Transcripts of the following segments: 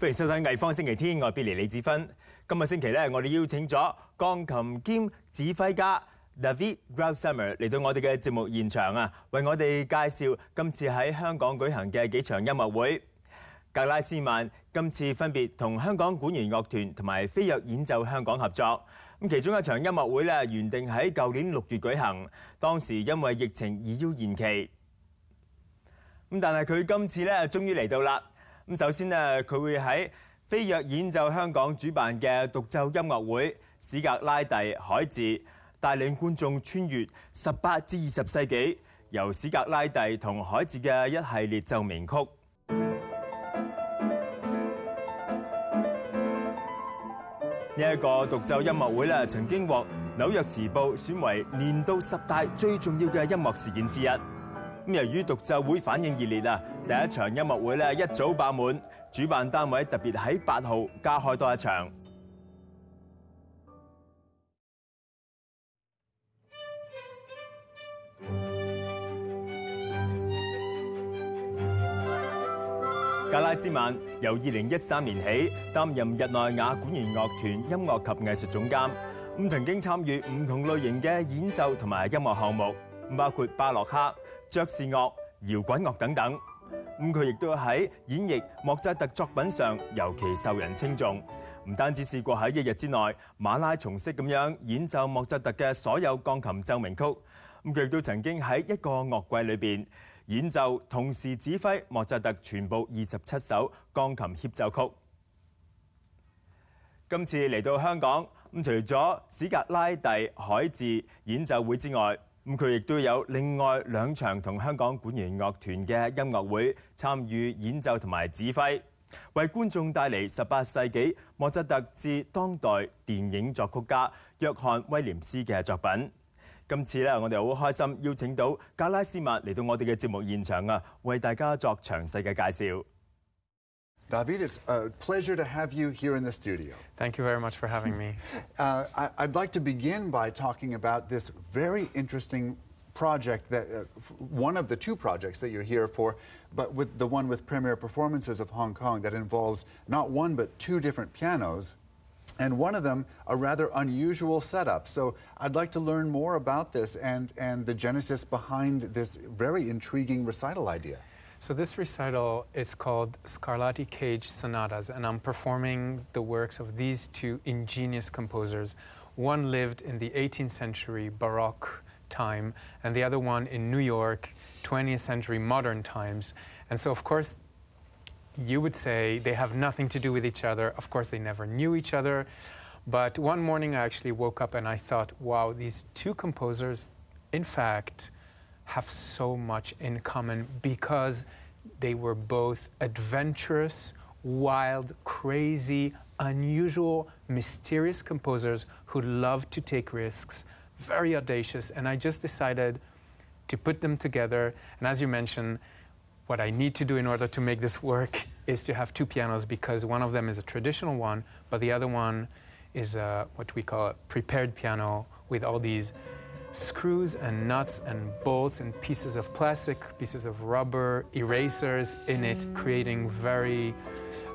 歡迎收睇藝方星期天，我係 Billy 李子芬。今日星期咧，我哋邀請咗鋼琴兼指揮家 David Grausamer 嚟到我哋嘅節目現場啊，為我哋介紹今次喺香港舉行嘅幾場音樂會。格拉斯曼今次分別同香港管弦樂團同埋飛躍演奏香港合作。咁其中一場音樂會咧，原定喺舊年六月舉行，當時因為疫情而要延期。咁但係佢今次咧，終於嚟到啦。咁首先咧，佢會喺飛躍演奏香港主辦嘅獨奏音樂會《史格拉蒂海治》，帶領觀眾穿越十八至二十世紀，由史格拉蒂同海治嘅一系列奏鳴曲。呢一個獨奏音樂會咧，曾經獲紐約時報選為年度十大最重要嘅音樂事件之一。咁由於獨奏會反應熱烈啊，第一場音樂會咧一早爆滿，主辦單位特別喺八號加開多一場。格拉斯曼由二零一三年起擔任日內瓦管弦樂團音樂及藝術總監，咁曾經參與唔同類型嘅演奏同埋音樂項目，包括巴洛克、爵士樂、搖滾樂等等。咁佢亦都喺演繹莫扎特作品上尤其受人稱重，唔單止試過喺一日之內馬拉松式咁樣演奏莫扎特嘅所有鋼琴奏鳴曲，咁佢亦都曾經喺一個樂季裏邊演奏同時指揮莫扎特全部二十七首鋼琴協奏曲。今次嚟到香港，咁除咗史格拉蒂海治演奏會之外，咁佢亦都有另外兩場同香港管弦樂團嘅音樂會參與演奏同埋指揮，為觀眾帶嚟十八世紀莫扎特至當代電影作曲家約翰威廉斯嘅作品。今次咧，我哋好開心邀請到格拉斯曼嚟到我哋嘅節目現場啊，為大家作詳細嘅介紹。David, it's a pleasure to have you here in the studio. Thank you very much for having me. Uh, I, I'd like to begin by talking about this very interesting project that uh, f- one of the two projects that you're here for, but with the one with Premier Performances of Hong Kong that involves not one but two different pianos. And one of them, a rather unusual setup. So I'd like to learn more about this and, and the genesis behind this very intriguing recital idea. So this recital is called Scarlatti Cage Sonatas, and I'm performing the works of these two ingenious composers. One lived in the 18th century Baroque time, and the other one in New York, 20th century modern times. And so, of course, you would say they have nothing to do with each other. Of course, they never knew each other. But one morning I actually woke up and I thought, wow, these two composers, in fact, have so much in common because they were both adventurous, wild, crazy, unusual, mysterious composers who loved to take risks, very audacious. And I just decided to put them together. And as you mentioned, what I need to do in order to make this work is to have two pianos because one of them is a traditional one, but the other one is uh, what we call a prepared piano with all these screws and nuts and bolts and pieces of plastic, pieces of rubber, erasers in it, creating very,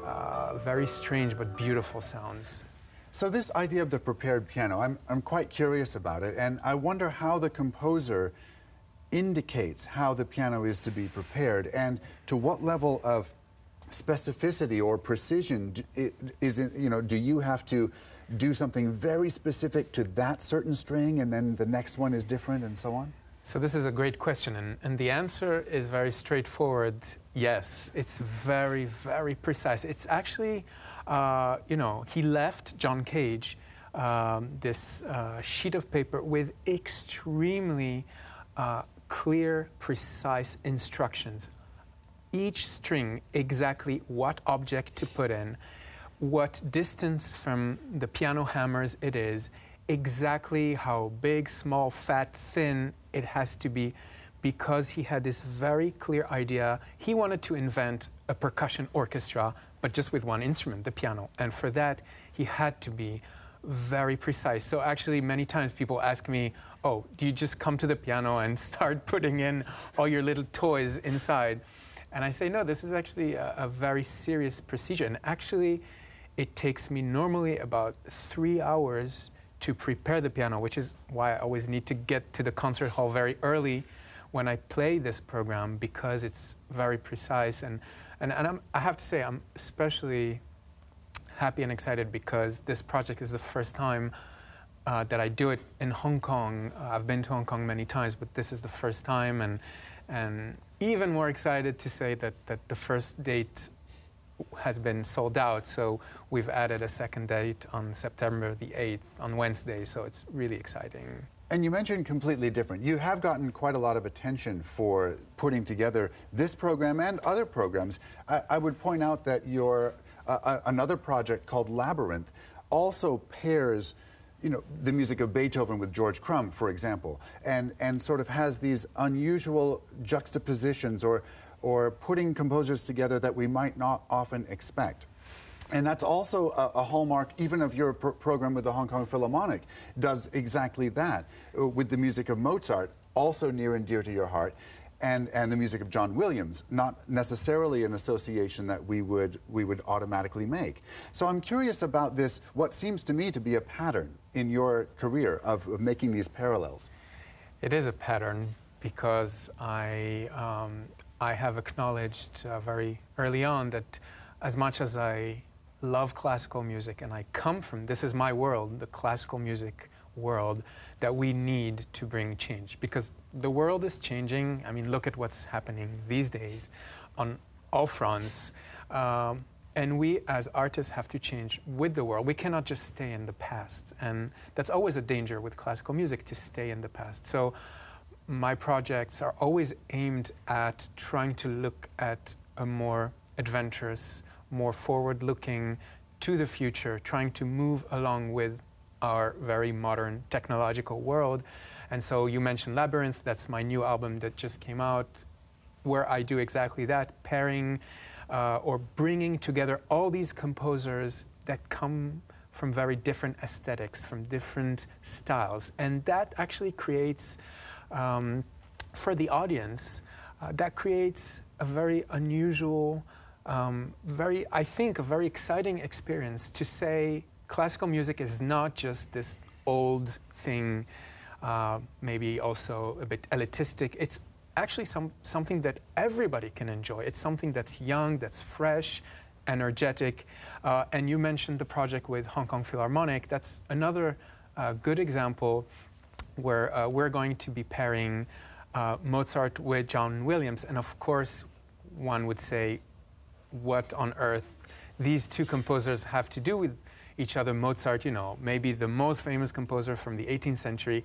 uh, very strange but beautiful sounds. So this idea of the prepared piano, I'm, I'm quite curious about it, and I wonder how the composer indicates how the piano is to be prepared and to what level of specificity or precision d- i- is it, you know, do you have to do something very specific to that certain string and then the next one is different and so on? So this is a great question, and, and the answer is very straightforward. Yes, it's very, very precise. It's actually, uh, you know, he left John Cage um, this uh, sheet of paper with extremely uh, clear, precise instructions. Each string, exactly what object to put in, what distance from the piano hammers it is, exactly how big, small, fat, thin it has to be, because he had this very clear idea. He wanted to invent a percussion orchestra, but just with one instrument, the piano. And for that, he had to be very precise. So actually, many times people ask me, "Oh, do you just come to the piano and start putting in all your little toys inside?" And I say, no, this is actually a, a very serious procedure. And actually, it takes me normally about three hours to prepare the piano, which is why I always need to get to the concert hall very early when I play this program because it's very precise. And, and, and I'm, I have to say, I'm especially happy and excited because this project is the first time uh, that I do it in Hong Kong. Uh, I've been to Hong Kong many times, but this is the first time, and and even more excited to say that that the first date has been sold out. So we've added a second date on September the 8th on Wednesday. So it's really exciting. And you mentioned completely different. You have gotten quite a lot of attention for putting together this program and other programs. I, I would point out that your uh, another project called Labyrinth also pairs, you know, the music of Beethoven with George Crumb, for example, and and sort of has these unusual juxtapositions or or putting composers together that we might not often expect. And that's also a, a hallmark, even of your pr- program with the Hong Kong Philharmonic, does exactly that uh, with the music of Mozart, also near and dear to your heart, and, and the music of John Williams, not necessarily an association that we would, we would automatically make. So I'm curious about this, what seems to me to be a pattern in your career of, of making these parallels. It is a pattern because I, um, I have acknowledged uh, very early on that as much as I love classical music and I come from this is my world, the classical music world, that we need to bring change because the world is changing. I mean, look at what's happening these days on all fronts. Um, and we as artists have to change with the world. We cannot just stay in the past. And that's always a danger with classical music to stay in the past. So my projects are always aimed at trying to look at a more adventurous, more forward looking to the future, trying to move along with our very modern technological world. And so you mentioned Labyrinth, that's my new album that just came out, where I do exactly that, pairing uh, or bringing together all these composers that come from very different aesthetics, from different styles. And that actually creates, um, for the audience, uh, that creates a very unusual, um, very, I think, a very exciting experience to say classical music is not just this old thing, uh, maybe also a bit elitistic. It's actually some, something that everybody can enjoy. It's something that's young, that's fresh, energetic. Uh, and you mentioned the project with Hong Kong Philharmonic. That's another uh, good example where uh, we're going to be pairing uh, Mozart with John Williams. And of course, one would say, what on earth these two composers have to do with each other? Mozart, you know, maybe the most famous composer from the 18th century,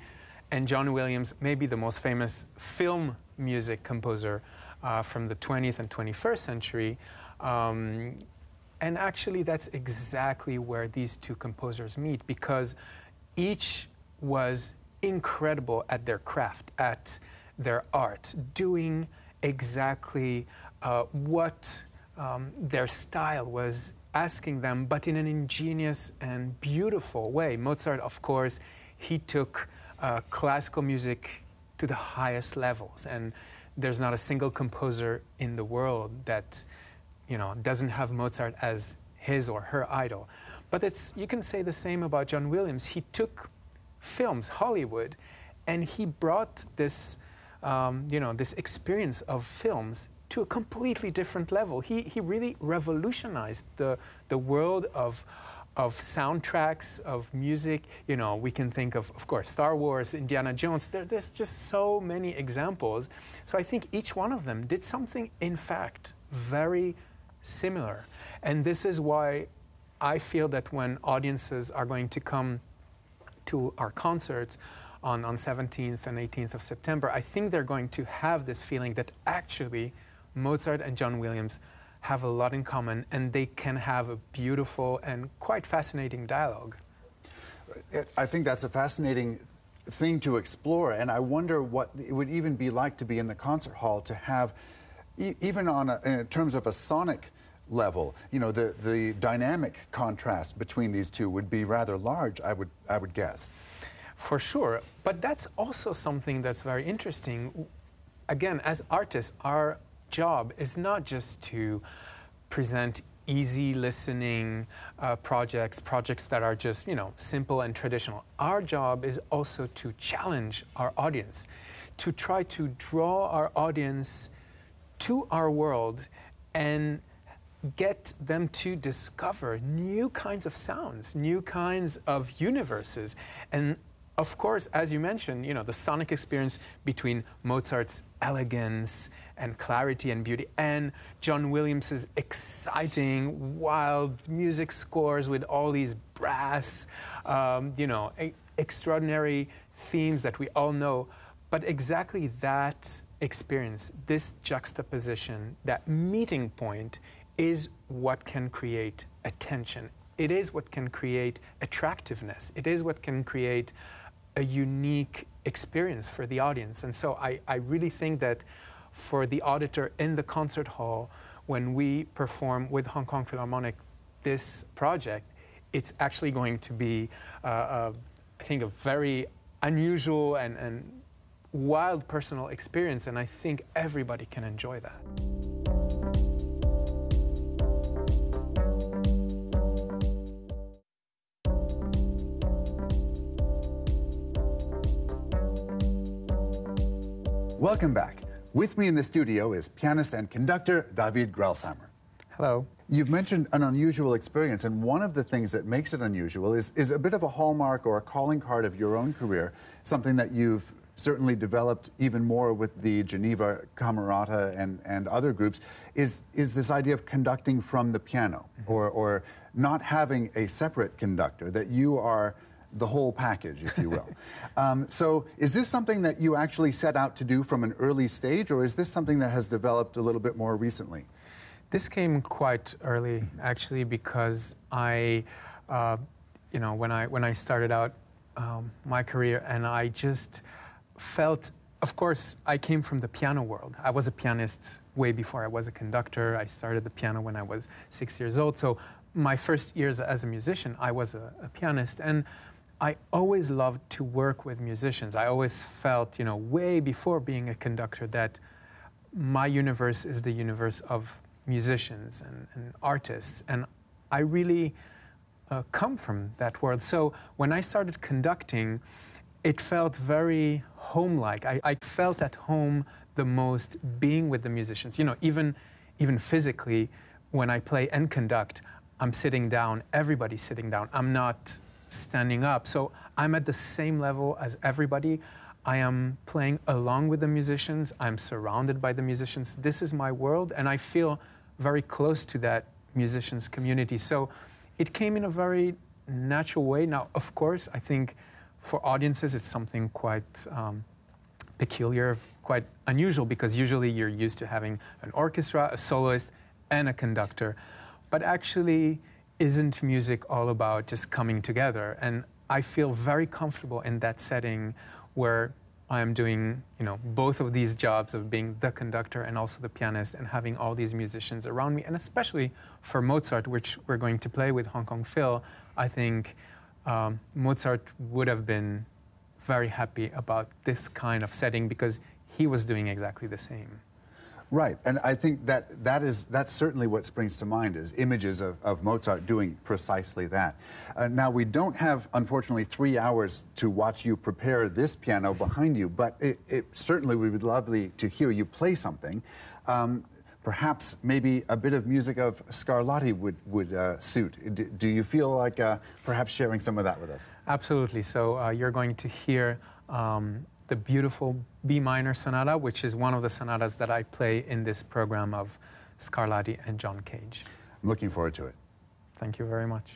and John Williams, maybe the most famous film music composer uh, from the 20th and 21st century. Um, and actually, that's exactly where these two composers meet because each was incredible at their craft, at their art, doing exactly uh, what um, their style was asking them, but in an ingenious and beautiful way. Mozart, of course, he took uh, classical music to the highest levels, and there's not a single composer in the world that you know doesn't have Mozart as his or her idol. But it's you can say the same about John Williams. He took films, Hollywood, and he brought this um, you know this experience of films to a completely different level. He, he really revolutionized the, the world of, of soundtracks, of music. You know, we can think of, of course, Star Wars, Indiana Jones. There, there's just so many examples. So I think each one of them did something, in fact, very similar. And this is why I feel that when audiences are going to come to our concerts, on, on 17th and 18th of September, I think they're going to have this feeling that actually Mozart and John Williams have a lot in common and they can have a beautiful and quite fascinating dialogue. I think that's a fascinating thing to explore, and I wonder what it would even be like to be in the concert hall to have, e- even on a, in terms of a sonic level, you know, the, the dynamic contrast between these two would be rather large, I would, I would guess. For sure. But that's also something that's very interesting. Again, as artists, our job is not just to present easy listening uh, projects, projects that are just, you know, simple and traditional. Our job is also to challenge our audience, to try to draw our audience to our world and get them to discover new kinds of sounds, new kinds of universes. And of course, as you mentioned, you know, the sonic experience between Mozart's elegance and clarity and beauty and John Williams's exciting, wild music scores with all these brass, um, you know, extraordinary themes that we all know. But exactly that experience, this juxtaposition, that meeting point, is what can create attention. It is what can create attractiveness. It is what can create a unique experience for the audience. And so I, I really think that for the auditor in the concert hall, when we perform with Hong Kong Philharmonic this project, it's actually going to be, uh, uh, I think, a very unusual and, and wild personal experience. And I think everybody can enjoy that. Welcome back. With me in the studio is pianist and conductor David Greilsammer. Hello. You've mentioned an unusual experience, and one of the things that makes it unusual is, is a bit of a hallmark or a calling card of your own career, something that you've certainly developed even more with the Geneva Camerata and, and other groups, is, is this idea of conducting from the piano mm-hmm. or, or not having a separate conductor, that you are the whole package, if you will. um, so, is this something that you actually set out to do from an early stage, or is this something that has developed a little bit more recently? This came quite early, actually, because I, uh, you know, when I when I started out um, my career, and I just felt, of course, I came from the piano world. I was a pianist way before I was a conductor. I started the piano when I was six years old. So my first years as a musician, I was a, a pianist, and I always loved to work with musicians. I always felt, you know, way before being a conductor, that my universe is the universe of musicians and, and artists. And I really uh, come from that world. So when I started conducting, it felt very home-like. I, I felt at home the most being with the musicians. You know, even even physically, when I play and conduct, I'm sitting down. Everybody's sitting down. I'm not standing up. So I'm at the same level as everybody. I am playing along with the musicians. I'm surrounded by the musicians. This is my world, and I feel very close to that musicians community. So it came in a very natural way. Now, of course, I think for audiences, it's something quite um, peculiar, quite unusual, because usually you're used to having an orchestra, a soloist, and a conductor. But actually, isn't music all about just coming together? And I feel very comfortable in that setting where I am doing, you know, both of these jobs of being the conductor and also the pianist and having all these musicians around me. And especially for Mozart, which we're going to play with Hong Kong Phil, I think um, Mozart would have been very happy about this kind of setting because he was doing exactly the same. Right, and I think that that is that's certainly what springs to mind is images of, of Mozart doing precisely that. Uh, now we don't have, unfortunately, three hours to watch you prepare this piano behind you, but it, it certainly would be lovely to hear you play something. Um, perhaps maybe a bit of music of Scarlatti would would uh, suit. Do, do, you feel like uh, perhaps sharing some of that with us? Absolutely. So uh, you're going to hear. Um, the beautiful B minor sonata, which is one of the sonatas that I play in this program of Scarlatti and John Cage. I'm looking forward to it. Thank you very much.